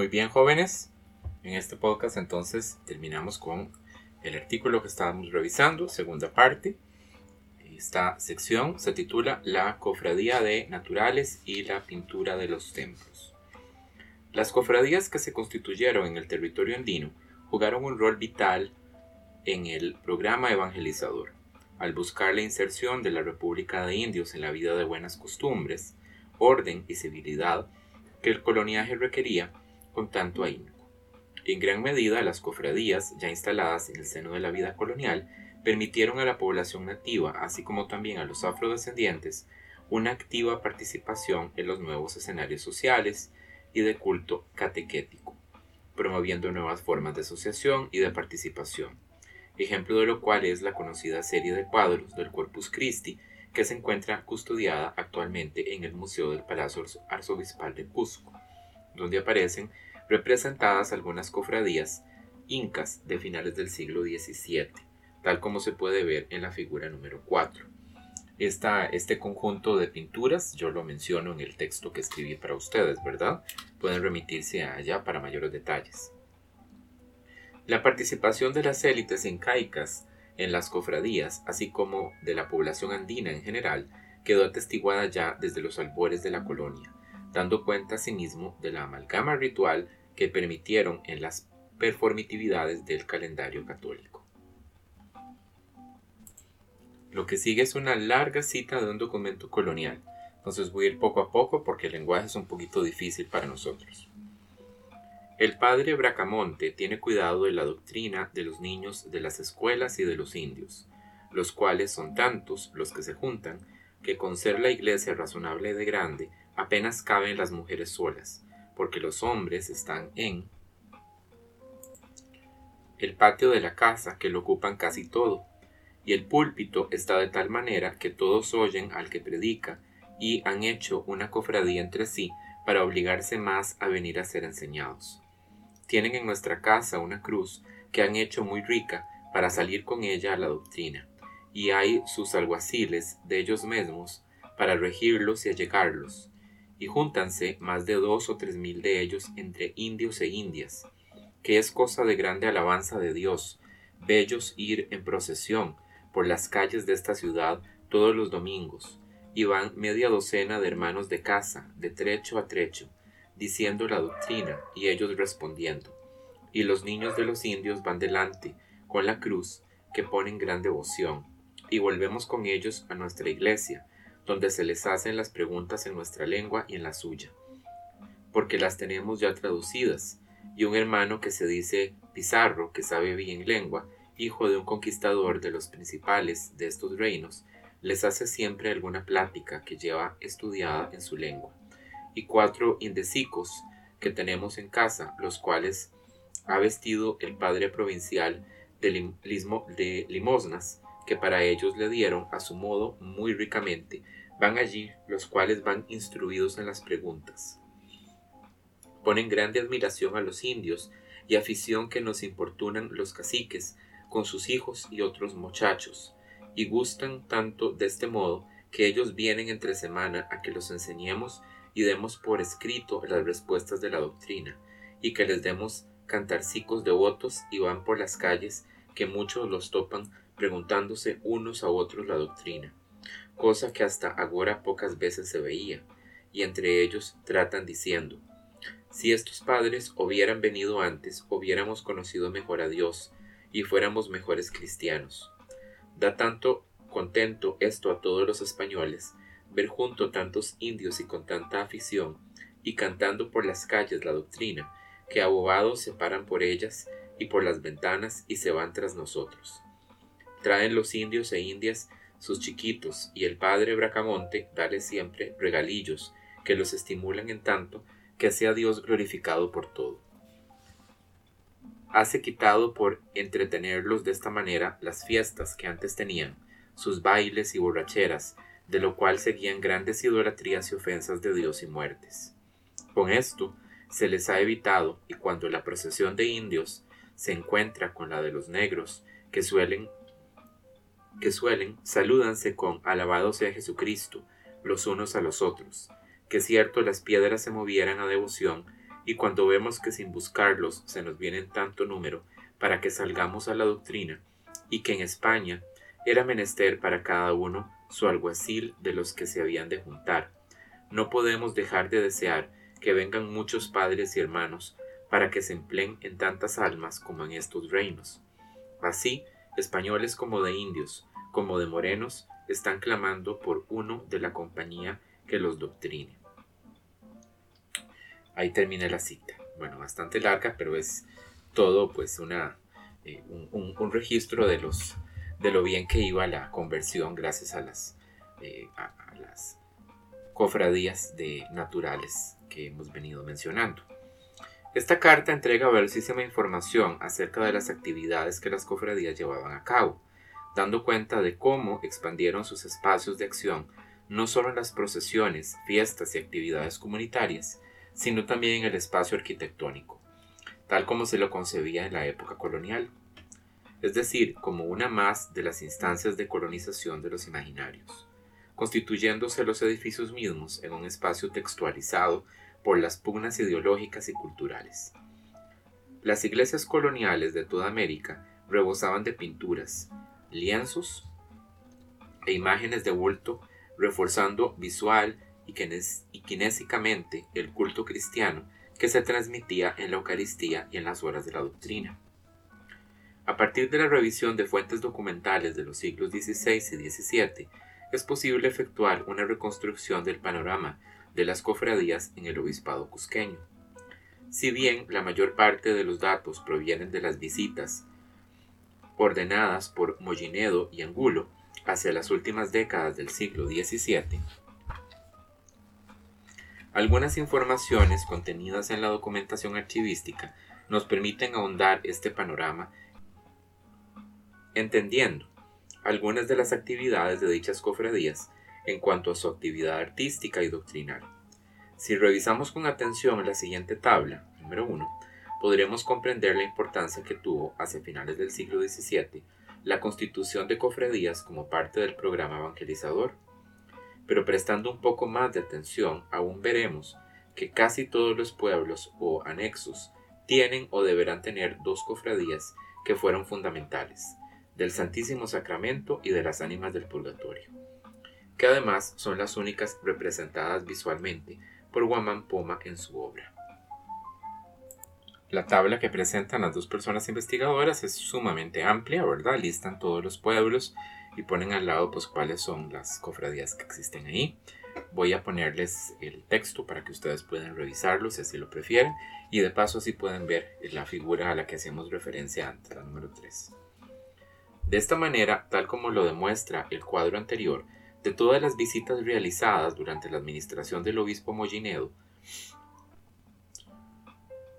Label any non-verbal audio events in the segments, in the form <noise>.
Muy bien, jóvenes. En este podcast entonces terminamos con el artículo que estábamos revisando, segunda parte. Esta sección se titula La cofradía de naturales y la pintura de los templos. Las cofradías que se constituyeron en el territorio andino jugaron un rol vital en el programa evangelizador, al buscar la inserción de la República de Indios en la vida de buenas costumbres, orden y civilidad que el coloniaje requería con tanto ahínco. En gran medida, las cofradías, ya instaladas en el seno de la vida colonial, permitieron a la población nativa, así como también a los afrodescendientes, una activa participación en los nuevos escenarios sociales y de culto catequético, promoviendo nuevas formas de asociación y de participación, ejemplo de lo cual es la conocida serie de cuadros del Corpus Christi que se encuentra custodiada actualmente en el Museo del Palacio Arzobispal de Cusco, donde aparecen representadas algunas cofradías incas de finales del siglo XVII, tal como se puede ver en la figura número 4. este conjunto de pinturas yo lo menciono en el texto que escribí para ustedes, ¿verdad? Pueden remitirse allá para mayores detalles. La participación de las élites incaicas en las cofradías, así como de la población andina en general, quedó atestiguada ya desde los albores de la colonia, dando cuenta asimismo de la amalgama ritual que permitieron en las performitividades del calendario católico. Lo que sigue es una larga cita de un documento colonial, entonces voy a ir poco a poco porque el lenguaje es un poquito difícil para nosotros. El padre Bracamonte tiene cuidado de la doctrina de los niños de las escuelas y de los indios, los cuales son tantos los que se juntan, que con ser la iglesia razonable de grande, apenas caben las mujeres solas, porque los hombres están en el patio de la casa, que lo ocupan casi todo, y el púlpito está de tal manera que todos oyen al que predica, y han hecho una cofradía entre sí para obligarse más a venir a ser enseñados. Tienen en nuestra casa una cruz que han hecho muy rica para salir con ella a la doctrina, y hay sus alguaciles de ellos mismos para regirlos y allegarlos, y júntanse más de dos o tres mil de ellos entre indios e indias, que es cosa de grande alabanza de Dios, bellos ir en procesión por las calles de esta ciudad todos los domingos, y van media docena de hermanos de casa, de trecho a trecho, diciendo la doctrina y ellos respondiendo. Y los niños de los indios van delante con la cruz que ponen gran devoción. Y volvemos con ellos a nuestra iglesia, donde se les hacen las preguntas en nuestra lengua y en la suya, porque las tenemos ya traducidas, y un hermano que se dice Pizarro, que sabe bien lengua, hijo de un conquistador de los principales de estos reinos, les hace siempre alguna plática que lleva estudiada en su lengua y cuatro indecicos que tenemos en casa, los cuales ha vestido el padre provincial de, de limosnas que para ellos le dieron a su modo muy ricamente. Van allí los cuales van instruidos en las preguntas. Ponen grande admiración a los indios y afición que nos importunan los caciques con sus hijos y otros muchachos, y gustan tanto de este modo que ellos vienen entre semana a que los enseñemos y demos por escrito las respuestas de la doctrina, y que les demos cantarcicos devotos y van por las calles que muchos los topan preguntándose unos a otros la doctrina, cosa que hasta ahora pocas veces se veía, y entre ellos tratan diciendo, si estos padres hubieran venido antes, hubiéramos conocido mejor a Dios, y fuéramos mejores cristianos. Da tanto contento esto a todos los españoles, ver junto tantos indios y con tanta afición, y cantando por las calles la doctrina, que abogados se paran por ellas y por las ventanas y se van tras nosotros. Traen los indios e indias sus chiquitos, y el padre Bracamonte dale siempre regalillos que los estimulan en tanto que sea Dios glorificado por todo. Hace quitado por entretenerlos de esta manera las fiestas que antes tenían, sus bailes y borracheras, de lo cual seguían grandes idolatrías y ofensas de Dios y muertes. Con esto se les ha evitado, y cuando la procesión de indios se encuentra con la de los negros, que suelen que suelen, salúdanse con alabado sea Jesucristo, los unos a los otros, que cierto las piedras se movieran a devoción, y cuando vemos que sin buscarlos se nos viene en tanto número para que salgamos a la doctrina, y que en España era menester para cada uno su alguacil de los que se habían de juntar, no podemos dejar de desear que vengan muchos padres y hermanos para que se empleen en tantas almas como en estos reinos. Así, españoles como de indios, como de morenos, están clamando por uno de la compañía que los doctrine. Ahí termina la cita. Bueno, bastante larga, pero es todo pues una, eh, un, registro de, los, de lo bien que iba la conversión gracias a las, eh, a las cofradías de naturales que hemos venido mencionando. Esta carta entrega valiosísima información acerca de las actividades que las cofradías llevaban a cabo, dando cuenta de cómo expandieron sus espacios de acción no solo en las procesiones, fiestas y actividades comunitarias, sino también en el espacio arquitectónico, tal como se lo concebía en la época colonial, es decir, como una más de las instancias de colonización de los imaginarios constituyéndose los edificios mismos en un espacio textualizado por las pugnas ideológicas y culturales. Las iglesias coloniales de toda América rebosaban de pinturas, lienzos e imágenes de bulto, reforzando visual y, kinésicamente el culto cristiano que se transmitía en la Eucaristía y en las horas de la doctrina. A partir de la revisión de fuentes documentales de los siglos XVI y XVII, es posible efectuar una reconstrucción del panorama de las cofradías en el obispado cusqueño. Si bien la mayor parte de los datos provienen de las visitas ordenadas por Mollinedo y Angulo hacia las últimas décadas del siglo XVII, algunas informaciones contenidas en la documentación archivística nos permiten ahondar este panorama entendiendo algunas de las actividades de dichas cofradías en cuanto a su actividad artística y doctrinal. Si revisamos con atención la siguiente tabla, número 1, podremos comprender la importancia que tuvo hacia finales del siglo XVII la constitución de cofradías como parte del programa evangelizador. Pero prestando un poco más de atención, aún veremos que casi todos los pueblos o anexos tienen o deberán tener dos cofradías que fueron fundamentales, del Santísimo Sacramento y de las ánimas del purgatorio, que además son las únicas representadas visualmente por Guamán Poma en su obra. La tabla que presentan las dos personas investigadoras es sumamente amplia, ¿verdad? Listan todos los pueblos y ponen al lado pues cuáles son las cofradías que existen ahí. Voy a ponerles el texto para que ustedes puedan revisarlo si así lo prefieren y de paso así pueden ver la figura a la que hacemos referencia antes, la número 3. De esta manera, tal como lo demuestra el cuadro anterior, de todas las visitas realizadas durante la administración del obispo Mollinedo,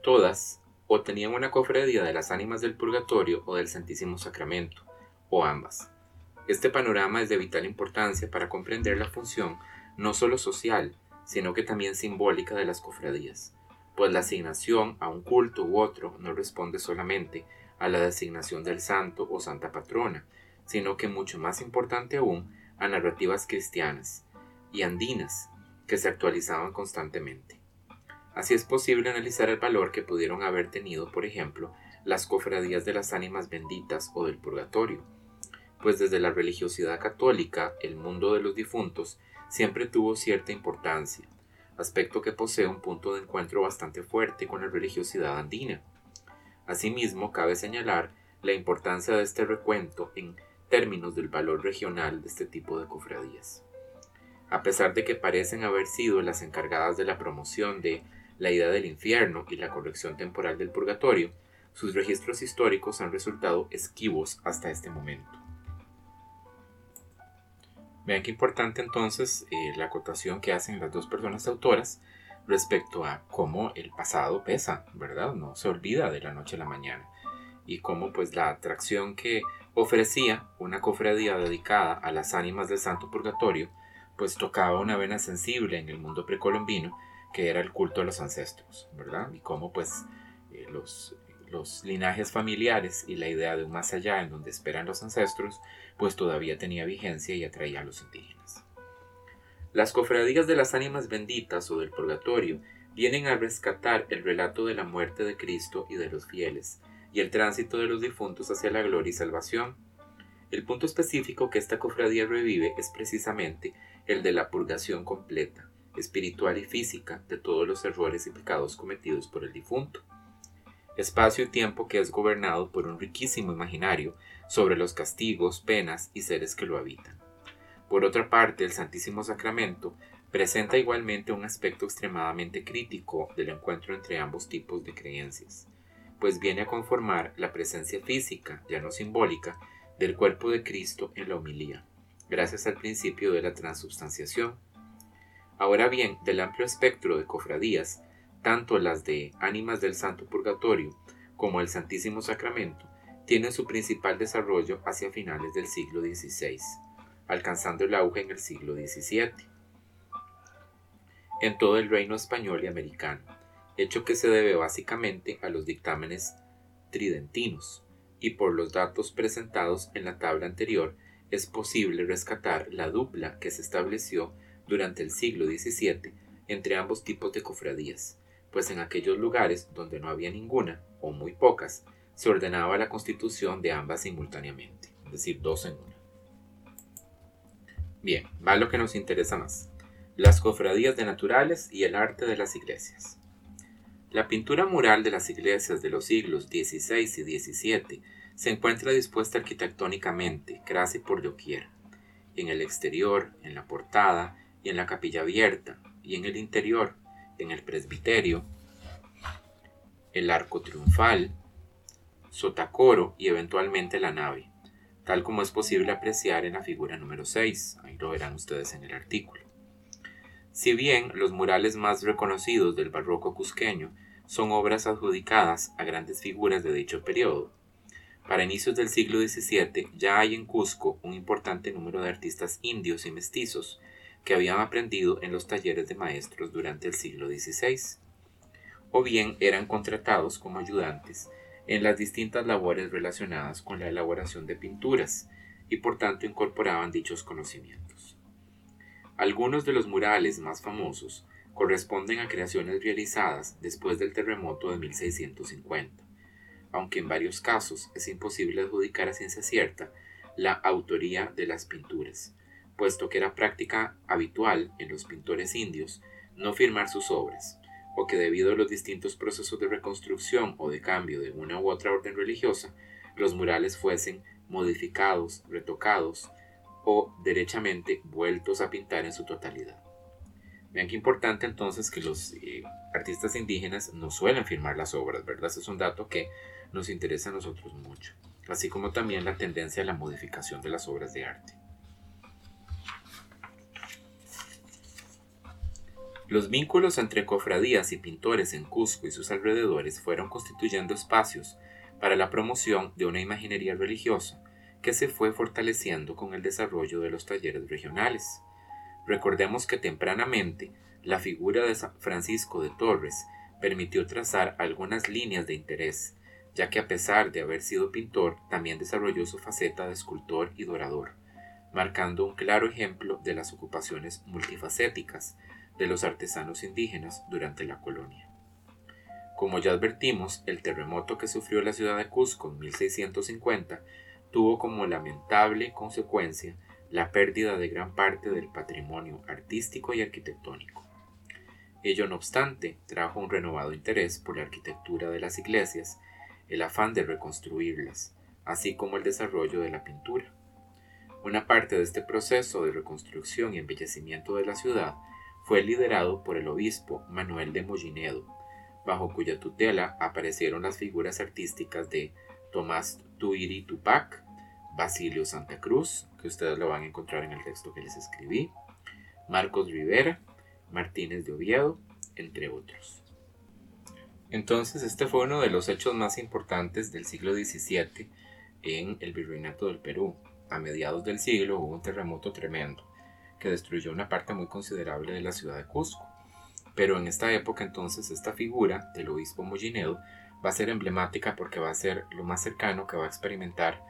todas o tenían una cofradía de las ánimas del purgatorio o del Santísimo Sacramento, o ambas. Este panorama es de vital importancia para comprender la función no solo social, sino que también simbólica de las cofradías, pues la asignación a un culto u otro no responde solamente a la designación del santo o santa patrona, sino que mucho más importante aún a narrativas cristianas y andinas que se actualizaban constantemente. Así es posible analizar el valor que pudieron haber tenido, por ejemplo, las cofradías de las ánimas benditas o del purgatorio, pues desde la religiosidad católica el mundo de los difuntos siempre tuvo cierta importancia, aspecto que posee un punto de encuentro bastante fuerte con la religiosidad andina. Asimismo, cabe señalar la importancia de este recuento en términos del valor regional de este tipo de cofradías. A pesar de que parecen haber sido las encargadas de la promoción de la idea del infierno y la corrección temporal del purgatorio, sus registros históricos han resultado esquivos hasta este momento. Vean qué importante entonces eh, la acotación que hacen las dos personas autoras respecto a cómo el pasado pesa, ¿verdad? No se olvida de la noche a la mañana. Y cómo pues la atracción que ofrecía una cofradía dedicada a las ánimas del Santo Purgatorio, pues tocaba una vena sensible en el mundo precolombino, que era el culto a los ancestros, ¿verdad? Y cómo pues eh, los, los linajes familiares y la idea de un más allá en donde esperan los ancestros, pues todavía tenía vigencia y atraía a los indígenas. Las cofradías de las ánimas benditas o del purgatorio vienen a rescatar el relato de la muerte de Cristo y de los fieles, y el tránsito de los difuntos hacia la gloria y salvación. El punto específico que esta cofradía revive es precisamente el de la purgación completa, espiritual y física, de todos los errores y pecados cometidos por el difunto. Espacio y tiempo que es gobernado por un riquísimo imaginario sobre los castigos, penas y seres que lo habitan. Por otra parte, el Santísimo Sacramento presenta igualmente un aspecto extremadamente crítico del encuentro entre ambos tipos de creencias, pues viene a conformar la presencia física, ya no simbólica, del cuerpo de Cristo en la homilía, gracias al principio de la transubstanciación. Ahora bien, del amplio espectro de cofradías, tanto las de ánimas del Santo Purgatorio como el Santísimo Sacramento tienen su principal desarrollo hacia finales del siglo XVI, alcanzando el auge en el siglo XVII en todo el reino español y americano, hecho que se debe básicamente a los dictámenes tridentinos, y por los datos presentados en la tabla anterior es posible rescatar la dupla que se estableció durante el siglo XVII entre ambos tipos de cofradías, pues en aquellos lugares donde no había ninguna, o muy pocas, se ordenaba la constitución de ambas simultáneamente, es decir, dos en una. Bien, va lo que nos interesa más las cofradías de naturales y el arte de las iglesias. La pintura mural de las iglesias de los siglos XVI y XVII se encuentra dispuesta arquitectónicamente, casi por doquier, en el exterior, en la portada y en la capilla abierta, y en el interior, en el presbiterio, el arco triunfal, sotacoro y eventualmente la nave, tal como es posible apreciar en la figura número 6, ahí lo verán ustedes en el artículo. Si bien los murales más reconocidos del barroco cusqueño son obras adjudicadas a grandes figuras de dicho periodo, para inicios del siglo XVII ya hay en Cusco un importante número de artistas indios y mestizos que habían aprendido en los talleres de maestros durante el siglo XVI, o bien eran contratados como ayudantes en las distintas labores relacionadas con la elaboración de pinturas y por tanto incorporaban dichos conocimientos. Algunos de los murales más famosos corresponden a creaciones realizadas después del terremoto de 1650, aunque en varios casos es imposible adjudicar a ciencia cierta la autoría de las pinturas, puesto que era práctica habitual en los pintores indios no firmar sus obras, o que debido a los distintos procesos de reconstrucción o de cambio de una u otra orden religiosa, los murales fuesen modificados, retocados o derechamente vueltos a pintar en su totalidad. Vean qué importante entonces que los eh, artistas indígenas no suelen firmar las obras, ¿verdad? Es un dato que nos interesa a nosotros mucho, así como también la tendencia a la modificación de las obras de arte. Los vínculos entre cofradías y pintores en Cusco y sus alrededores fueron constituyendo espacios para la promoción de una imaginería religiosa que se fue fortaleciendo con el desarrollo de los talleres regionales. Recordemos que tempranamente la figura de San Francisco de Torres permitió trazar algunas líneas de interés, ya que a pesar de haber sido pintor, también desarrolló su faceta de escultor y dorador, marcando un claro ejemplo de las ocupaciones multifacéticas de los artesanos indígenas durante la colonia. Como ya advertimos, el terremoto que sufrió la ciudad de Cusco en 1650 tuvo como lamentable consecuencia la pérdida de gran parte del patrimonio artístico y arquitectónico. Ello no obstante trajo un renovado interés por la arquitectura de las iglesias, el afán de reconstruirlas, así como el desarrollo de la pintura. Una parte de este proceso de reconstrucción y embellecimiento de la ciudad fue liderado por el obispo Manuel de Mollinedo, bajo cuya tutela aparecieron las figuras artísticas de Tomás Tuiri Tupac, Basilio Santa Cruz, que ustedes lo van a encontrar en el texto que les escribí, Marcos Rivera, Martínez de Oviedo, entre otros. Entonces, este fue uno de los hechos más importantes del siglo XVII en el virreinato del Perú. A mediados del siglo hubo un terremoto tremendo que destruyó una parte muy considerable de la ciudad de Cusco. Pero en esta época entonces esta figura del obispo Mollinedo va a ser emblemática porque va a ser lo más cercano que va a experimentar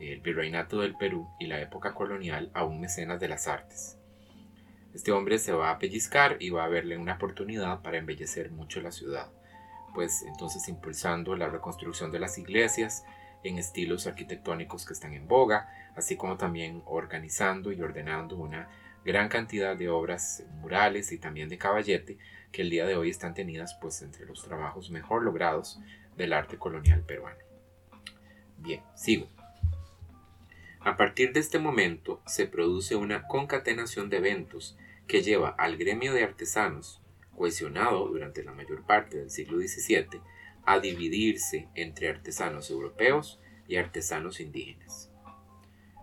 el virreinato del Perú y la época colonial a un mecenas de las artes. Este hombre se va a pellizcar y va a verle una oportunidad para embellecer mucho la ciudad, pues entonces impulsando la reconstrucción de las iglesias en estilos arquitectónicos que están en boga, así como también organizando y ordenando una gran cantidad de obras murales y también de caballete que el día de hoy están tenidas pues entre los trabajos mejor logrados del arte colonial peruano. Bien, sigo. A partir de este momento se produce una concatenación de eventos que lleva al gremio de artesanos, cohesionado durante la mayor parte del siglo XVII, a dividirse entre artesanos europeos y artesanos indígenas.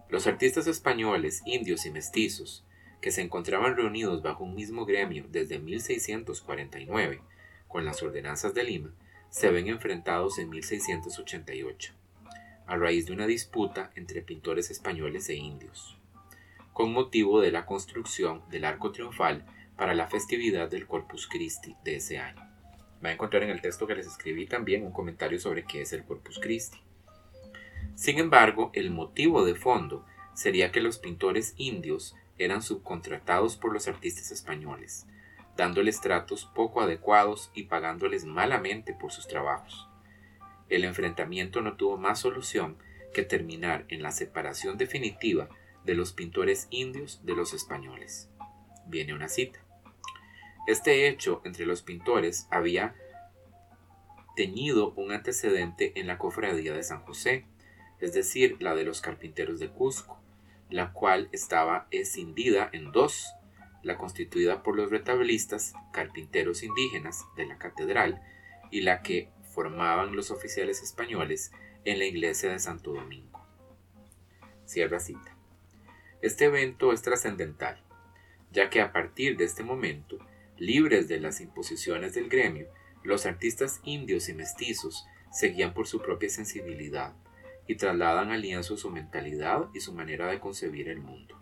Los artistas españoles, indios y mestizos, que se encontraban reunidos bajo un mismo gremio desde 1649, con las ordenanzas de Lima, se ven enfrentados en 1688, a raíz de una disputa entre pintores españoles e indios, con motivo de la construcción del arco triunfal para la festividad del Corpus Christi de ese año. Va a encontrar en el texto que les escribí también un comentario sobre qué es el Corpus Christi. Sin embargo, el motivo de fondo sería que los pintores indios eran subcontratados por los artistas españoles, dándoles tratos poco adecuados y pagándoles malamente por sus trabajos. El enfrentamiento no tuvo más solución que terminar en la separación definitiva de los pintores indios de los españoles. Viene una cita. Este hecho entre los pintores había tenido un antecedente en la cofradía de San José, es decir, la de los carpinteros de Cusco, la cual estaba escindida en dos, la constituida por los retablistas, carpinteros indígenas de la catedral, y la que formaban los oficiales españoles en la iglesia de Santo Domingo. Cierra cita. Este evento es trascendental, ya que a partir de este momento, libres de las imposiciones del gremio, los artistas indios y mestizos seguían por su propia sensibilidad, y trasladan al lienzo su mentalidad y su manera de concebir el mundo.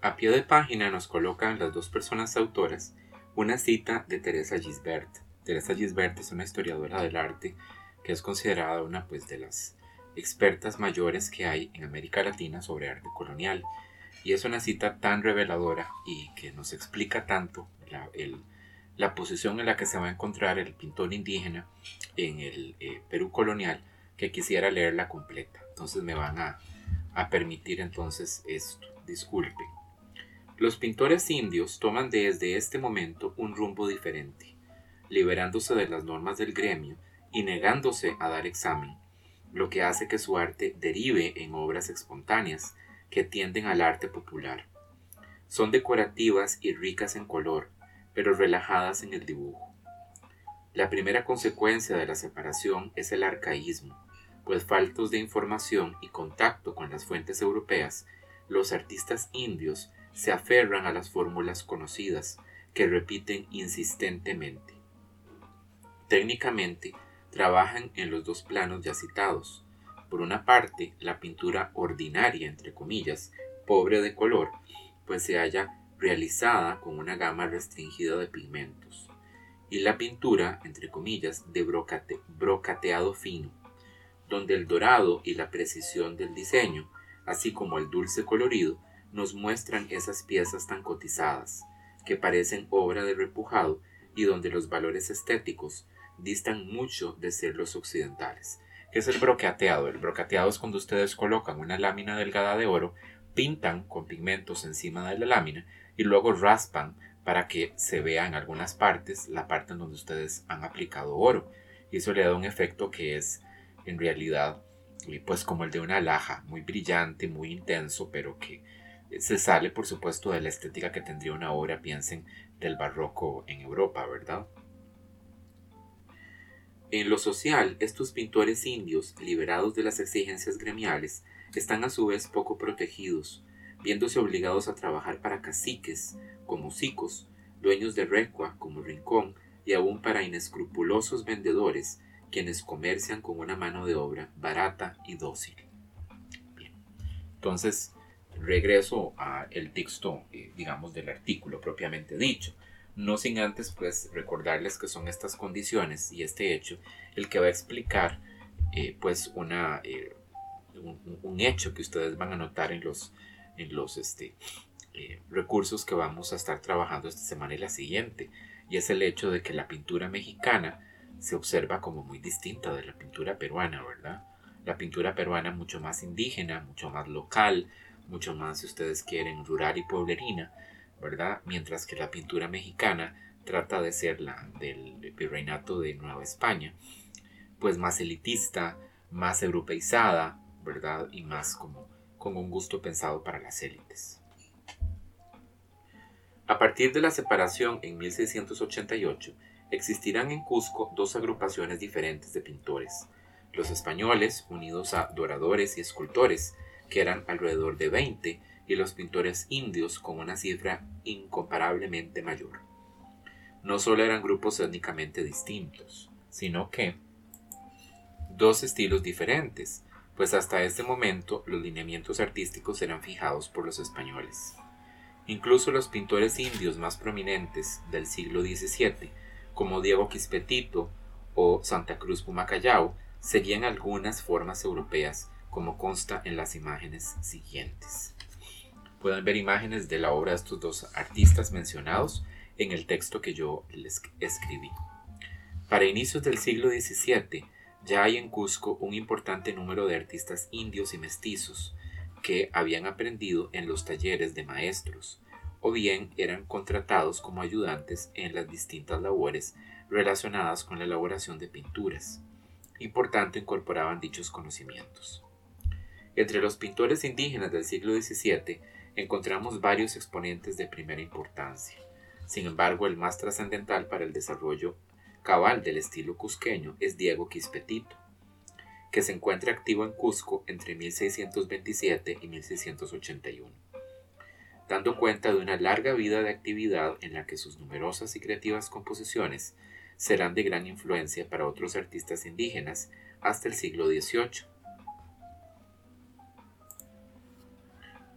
A pie de página nos colocan las dos personas autoras una cita de Teresa Gisbert. Teresa Gisbert es una historiadora del arte que es considerada una pues, de las expertas mayores que hay en América Latina sobre arte colonial. Y es una cita tan reveladora y que nos explica tanto el, la posición en la que se va a encontrar el pintor indígena en el eh, Perú colonial que quisiera leerla completa. Entonces me van a, a permitir entonces esto. Disculpen. Los pintores indios toman desde este momento un rumbo diferente, liberándose de las normas del gremio y negándose a dar examen, lo que hace que su arte derive en obras espontáneas que tienden al arte popular. Son decorativas y ricas en color, pero relajadas en el dibujo. La primera consecuencia de la separación es el arcaísmo, pues faltos de información y contacto con las fuentes europeas, los artistas indios se aferran a las fórmulas conocidas que repiten insistentemente. Técnicamente, trabajan en los dos planos ya citados. Por una parte, la pintura ordinaria, entre comillas, pobre de color, pues se halla realizada con una gama restringida de pigmentos, y la pintura, entre comillas, de brocateado fino, donde el dorado y la precisión del diseño, así como el dulce colorido, nos muestran esas piezas tan cotizadas, que parecen obra de repujado y donde los valores estéticos distan mucho de ser los occidentales. ¿Qué es el brocateado? El brocateado es cuando ustedes colocan una lámina delgada de oro, pintan con pigmentos encima de la lámina y luego raspan para que se vea en algunas partes la parte en donde ustedes han aplicado oro. Y eso le da un efecto que es en realidad pues como el de una laja, muy brillante, muy intenso, pero que se sale por supuesto de la estética que tendría una obra, piensen, del barroco en Europa, ¿verdad? En lo social, estos pintores indios, liberados de las exigencias gremiales, están a su vez poco protegidos, viéndose obligados a trabajar para caciques, como sicos, dueños de recua, como rincón, y aún para inescrupulosos vendedores, quienes comercian con una mano de obra barata y dócil. Entonces, regreso al texto, eh, digamos, del artículo propiamente dicho. No sin antes, pues, recordarles que son estas condiciones y este hecho el que va a explicar, eh, pues, una, eh, un, un, hecho que ustedes van a notar en los en los este, eh, recursos que vamos a estar trabajando esta semana y la siguiente, y es el hecho de que la pintura mexicana se observa como muy distinta de la pintura peruana, ¿verdad? La pintura peruana mucho más indígena, mucho más local, mucho más, si ustedes quieren, rural y pueblerina, ¿verdad? Mientras que la pintura mexicana trata de ser la del virreinato de Nueva España, pues más elitista, más europeizada, ¿verdad? Y más como con un gusto pensado para las élites. A partir de la separación en 1688, existirán en Cusco dos agrupaciones diferentes de pintores, los españoles, unidos a doradores y escultores, que eran alrededor de 20, y los pintores indios con una cifra incomparablemente mayor. No solo eran grupos étnicamente distintos, sino que dos estilos diferentes, pues hasta este momento los lineamientos artísticos eran fijados por los españoles. Incluso los pintores indios más prominentes del siglo XVII, como Diego Quispetito o Santa Cruz Pumacayao, seguían algunas formas europeas, como consta en las imágenes siguientes. Pueden ver imágenes de la obra de estos dos artistas mencionados en el texto que yo les escribí. Para inicios del siglo XVII, ya hay en Cusco un importante número de artistas indios y mestizos que habían aprendido en los talleres de maestros o bien eran contratados como ayudantes en las distintas labores relacionadas con la elaboración de pinturas y por tanto incorporaban dichos conocimientos. Entre los pintores indígenas del siglo XVII encontramos varios exponentes de primera importancia. Sin embargo, el más trascendental para el desarrollo cabal del estilo cusqueño es Diego Quispetito, que se encuentra activo en Cusco entre 1627 y 1681, dando cuenta de una larga vida de actividad en la que sus numerosas y creativas composiciones serán de gran influencia para otros artistas indígenas hasta el siglo XVIII.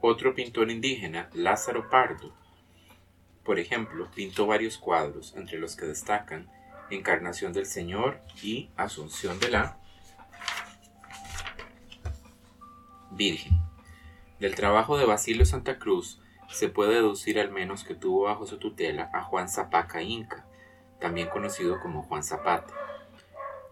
Otro pintor indígena, Lázaro Pardo, por ejemplo, pintó varios cuadros, entre los que destacan Encarnación del Señor y Asunción de la Virgen. Del trabajo de Basilio Santa Cruz se puede deducir al menos que tuvo bajo su tutela a Juan Zapaca Inca, también conocido como Juan Zapata.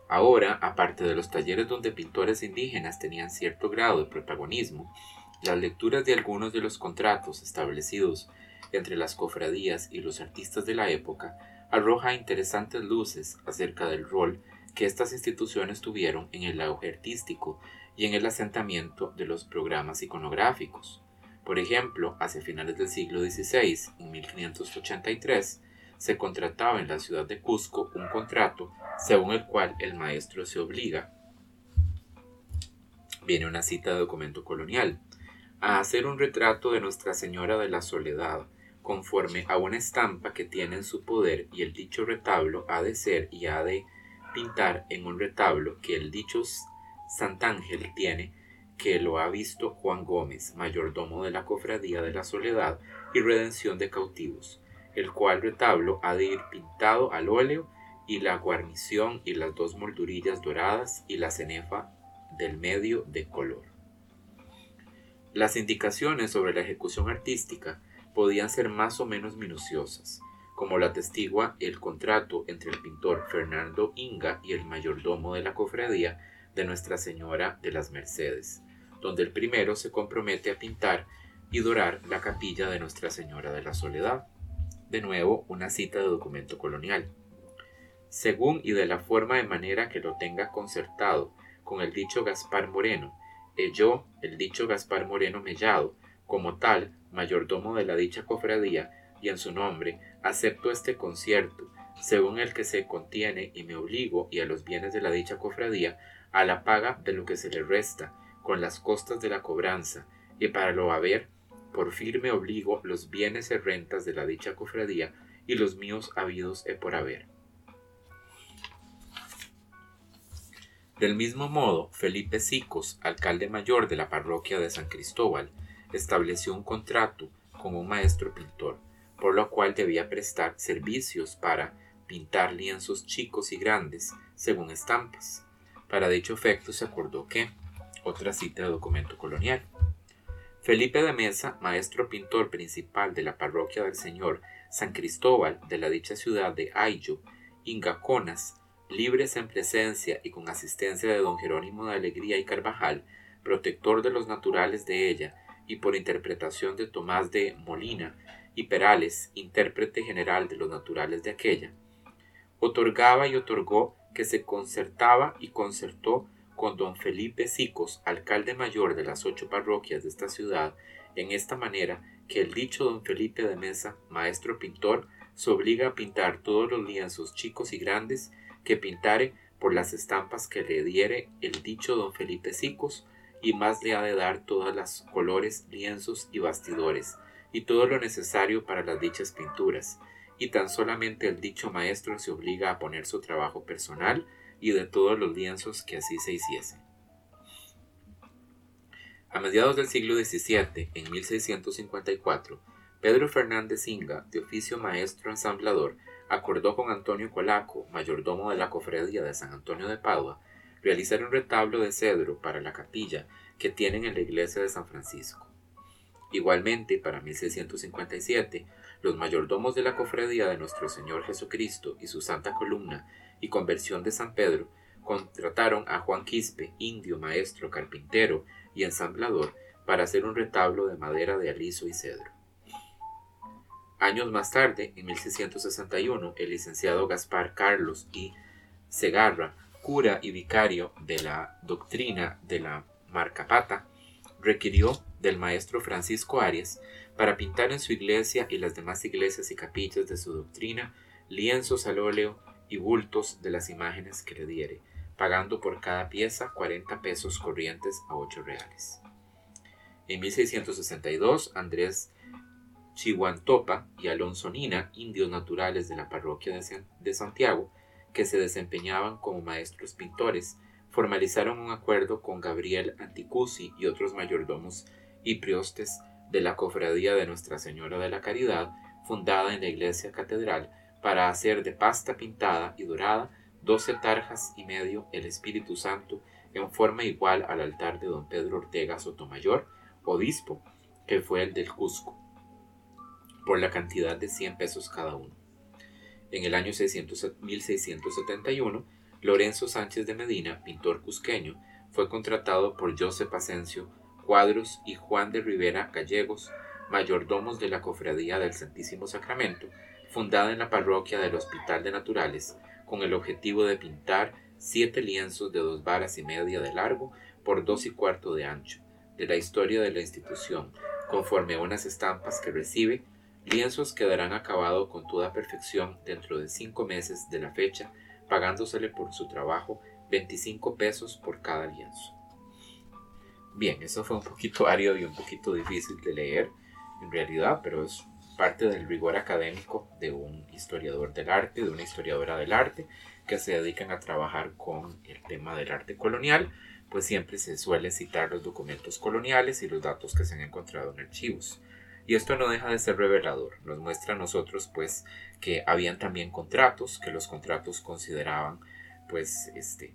Ahora, aparte de los talleres donde pintores indígenas tenían cierto grado de protagonismo, las lecturas de algunos de los contratos establecidos entre las cofradías y los artistas de la época arroja interesantes luces acerca del rol que estas instituciones tuvieron en el auge artístico y en el asentamiento de los programas iconográficos. Por ejemplo, hacia finales del siglo XVI, en 1583, se contrataba en la ciudad de Cusco un contrato según el cual el maestro se obliga, viene una cita de documento colonial, a hacer un retrato de Nuestra Señora de la Soledad conforme a una estampa que tiene en su poder y el dicho retablo ha de ser y ha de pintar en un retablo que el dicho Santángel tiene que lo ha visto Juan Gómez, mayordomo de la Cofradía de la Soledad y Redención de Cautivos, el cual retablo ha de ir pintado al óleo y la guarnición y las dos moldurillas doradas y la cenefa del medio de color. Las indicaciones sobre la ejecución artística podían ser más o menos minuciosas, como lo atestigua el contrato entre el pintor Fernando Inga y el mayordomo de la cofradía de Nuestra Señora de las Mercedes, donde el primero se compromete a pintar y dorar la capilla de Nuestra Señora de la Soledad. De nuevo, una cita de documento colonial. Según y de la forma de manera que lo tenga concertado con el dicho Gaspar Moreno, y yo, el dicho Gaspar Moreno Mellado, como tal, mayordomo de la dicha cofradía, y en su nombre acepto este concierto, según el que se contiene y me obligo y a los bienes de la dicha cofradía a la paga de lo que se le resta, con las costas de la cobranza, y para lo haber, por firme obligo los bienes y rentas de la dicha cofradía y los míos habidos he por haber. Del mismo modo, Felipe Sicos, alcalde mayor de la parroquia de San Cristóbal, estableció un contrato con un maestro pintor, por lo cual debía prestar servicios para pintar lienzos chicos y grandes, según estampas. Para dicho efecto se acordó que, otra cita de documento colonial, Felipe de Mesa, maestro pintor principal de la parroquia del Señor San Cristóbal de la dicha ciudad de Ayo, Ingaconas, libres en presencia y con asistencia de don Jerónimo de Alegría y Carvajal, protector de los naturales de ella, y por interpretación de Tomás de Molina y Perales, intérprete general de los naturales de aquella, otorgaba y otorgó que se concertaba y concertó con don Felipe Sicos, alcalde mayor de las ocho parroquias de esta ciudad, en esta manera que el dicho don Felipe de Mesa, maestro pintor, se obliga a pintar todos los lienzos chicos y grandes que pintare por las estampas que le diere el dicho don Felipe Sicos, y más le ha de dar todas las colores, lienzos y bastidores, y todo lo necesario para las dichas pinturas, y tan solamente el dicho maestro se obliga a poner su trabajo personal y de todos los lienzos que así se hiciesen. A mediados del siglo XVII, en 1654, Pedro Fernández Inga, de oficio maestro ensamblador, acordó con Antonio Colaco, mayordomo de la cofradía de San Antonio de Padua, realizar un retablo de cedro para la capilla que tienen en la iglesia de San Francisco. Igualmente, para 1657, los mayordomos de la cofradía de nuestro Señor Jesucristo y su Santa Columna y Conversión de San Pedro contrataron a Juan Quispe, indio, maestro, carpintero y ensamblador, para hacer un retablo de madera de aliso y cedro. Años más tarde, en 1661, el licenciado Gaspar Carlos y Segarra, cura y vicario de la doctrina de la Marcapata, requirió del maestro Francisco Arias para pintar en su iglesia y las demás iglesias y capillas de su doctrina lienzos al óleo y bultos de las imágenes que le diere, pagando por cada pieza 40 pesos corrientes a 8 reales. En 1662, Andrés Chihuantopa y Alonso Nina, indios naturales de la parroquia de Santiago, que se desempeñaban como maestros pintores, formalizaron un acuerdo con Gabriel Anticusi y otros mayordomos y priostes de la Cofradía de Nuestra Señora de la Caridad, fundada en la iglesia catedral, para hacer de pasta pintada y dorada doce tarjas y medio el Espíritu Santo en forma igual al altar de don Pedro Ortega Sotomayor, obispo, que fue el del Cusco, por la cantidad de 100 pesos cada uno. En el año 1671, Lorenzo Sánchez de Medina, pintor cusqueño, fue contratado por Joseph Asensio Cuadros y Juan de Rivera Gallegos, mayordomos de la Cofradía del Santísimo Sacramento, fundada en la parroquia del Hospital de Naturales, con el objetivo de pintar siete lienzos de dos varas y media de largo por dos y cuarto de ancho, de la historia de la institución, conforme a unas estampas que recibe, lienzos que darán acabado con toda perfección dentro de cinco meses de la fecha, pagándosele por su trabajo 25 pesos por cada lienzo. Bien, eso fue un poquito <laughs> árido y un poquito difícil de leer en realidad, pero es parte del rigor académico de un historiador del arte, de una historiadora del arte, que se dedican a trabajar con el tema del arte colonial, pues siempre se suele citar los documentos coloniales y los datos que se han encontrado en archivos. Y esto no deja de ser revelador, nos muestra a nosotros pues que habían también contratos, que los contratos consideraban pues este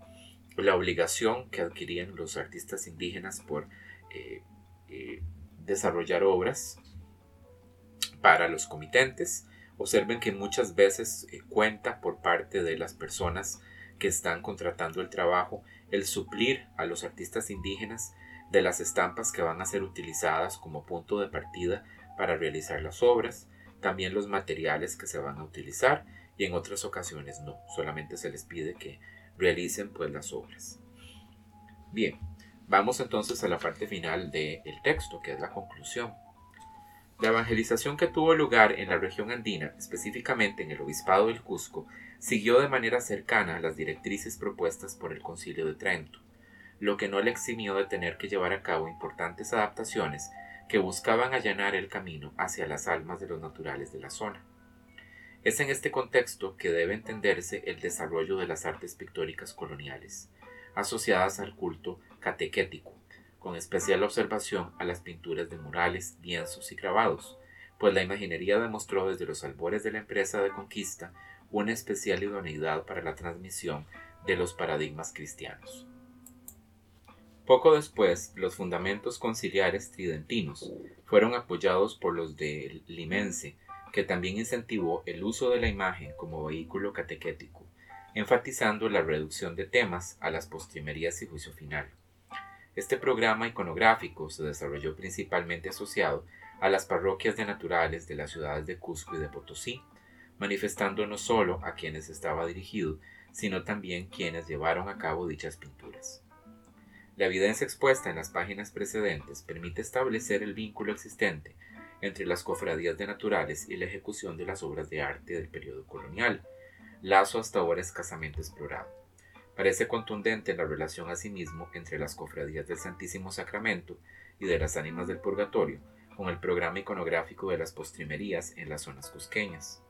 la obligación que adquirían los artistas indígenas por eh, eh, desarrollar obras para los comitentes. Observen que muchas veces eh, cuenta por parte de las personas que están contratando el trabajo el suplir a los artistas indígenas de las estampas que van a ser utilizadas como punto de partida para realizar las obras, también los materiales que se van a utilizar y en otras ocasiones no, solamente se les pide que realicen pues las obras. Bien, vamos entonces a la parte final del texto, que es la conclusión. La evangelización que tuvo lugar en la región andina, específicamente en el Obispado del Cusco, siguió de manera cercana las directrices propuestas por el Concilio de Trento, lo que no le eximió de tener que llevar a cabo importantes adaptaciones que buscaban allanar el camino hacia las almas de los naturales de la zona. Es en este contexto que debe entenderse el desarrollo de las artes pictóricas coloniales, asociadas al culto catequético, con especial observación a las pinturas de murales, lienzos y grabados, pues la imaginería demostró desde los albores de la empresa de conquista una especial idoneidad para la transmisión de los paradigmas cristianos. Poco después, los fundamentos conciliares tridentinos fueron apoyados por los de Limense, que también incentivó el uso de la imagen como vehículo catequético, enfatizando la reducción de temas a las postrimerías y juicio final. Este programa iconográfico se desarrolló principalmente asociado a las parroquias de naturales de las ciudades de Cusco y de Potosí, manifestando no solo a quienes estaba dirigido, sino también quienes llevaron a cabo dichas pinturas. La evidencia expuesta en las páginas precedentes permite establecer el vínculo existente entre las cofradías de naturales y la ejecución de las obras de arte del periodo colonial, lazo hasta ahora escasamente explorado. Parece contundente la relación asimismo entre las cofradías del Santísimo Sacramento y de las ánimas del Purgatorio con el programa iconográfico de las postrimerías en las zonas cusqueñas,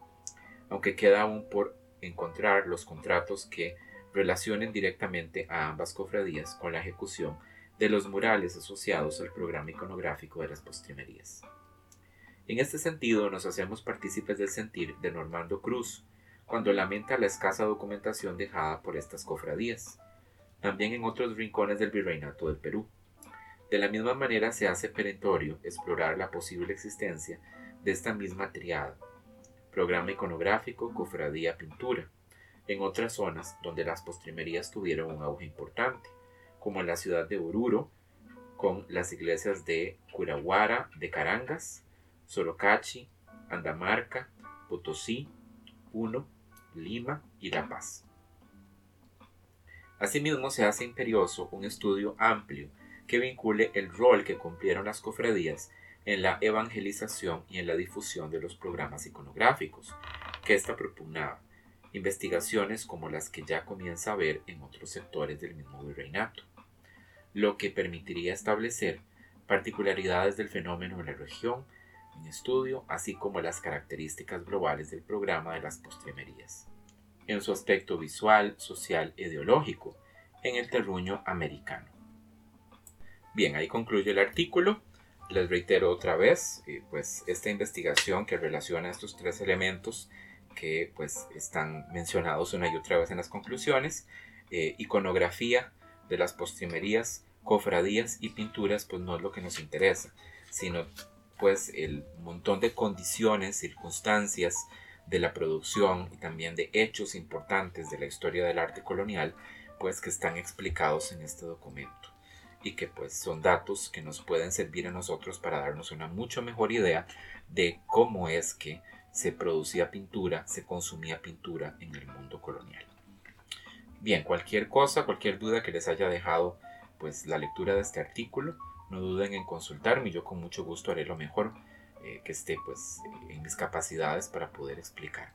aunque queda aún por encontrar los contratos que relacionen directamente a ambas cofradías con la ejecución de los murales asociados al programa iconográfico de las postrimerías. En este sentido, nos hacemos partícipes del sentir de Normando Cruz, cuando lamenta la escasa documentación dejada por estas cofradías, también en otros rincones del virreinato del Perú. De la misma manera se hace perentorio explorar la posible existencia de esta misma triada, programa iconográfico, cofradía, pintura, en otras zonas donde las postrimerías tuvieron un auge importante, como en la ciudad de Oruro, con las iglesias de Curaguara de Carangas, Sorocachi, Andamarca, Potosí, Puno, Lima y La Paz. Asimismo, se hace imperioso un estudio amplio que vincule el rol que cumplieron las cofradías en la evangelización y en la difusión de los programas iconográficos que ésta propugnaba, investigaciones como las que ya comienza a ver en otros sectores del mismo virreinato, lo que permitiría establecer particularidades del fenómeno en la región en estudio, así como las características globales del programa de las postrimerías, en su aspecto visual, social ideológico, en el terruño americano. Bien, ahí concluye el artículo. Les reitero otra vez, eh, pues esta investigación que relaciona estos tres elementos que pues están mencionados una y otra vez en las conclusiones, eh, iconografía de las postrimerías, cofradías y pinturas, pues no es lo que nos interesa, sino pues el montón de condiciones, circunstancias de la producción y también de hechos importantes de la historia del arte colonial, pues que están explicados en este documento y que pues son datos que nos pueden servir a nosotros para darnos una mucho mejor idea de cómo es que se producía pintura, se consumía pintura en el mundo colonial. Bien, cualquier cosa, cualquier duda que les haya dejado pues la lectura de este artículo, no duden en consultarme, yo con mucho gusto haré lo mejor eh, que esté pues en mis capacidades para poder explicar.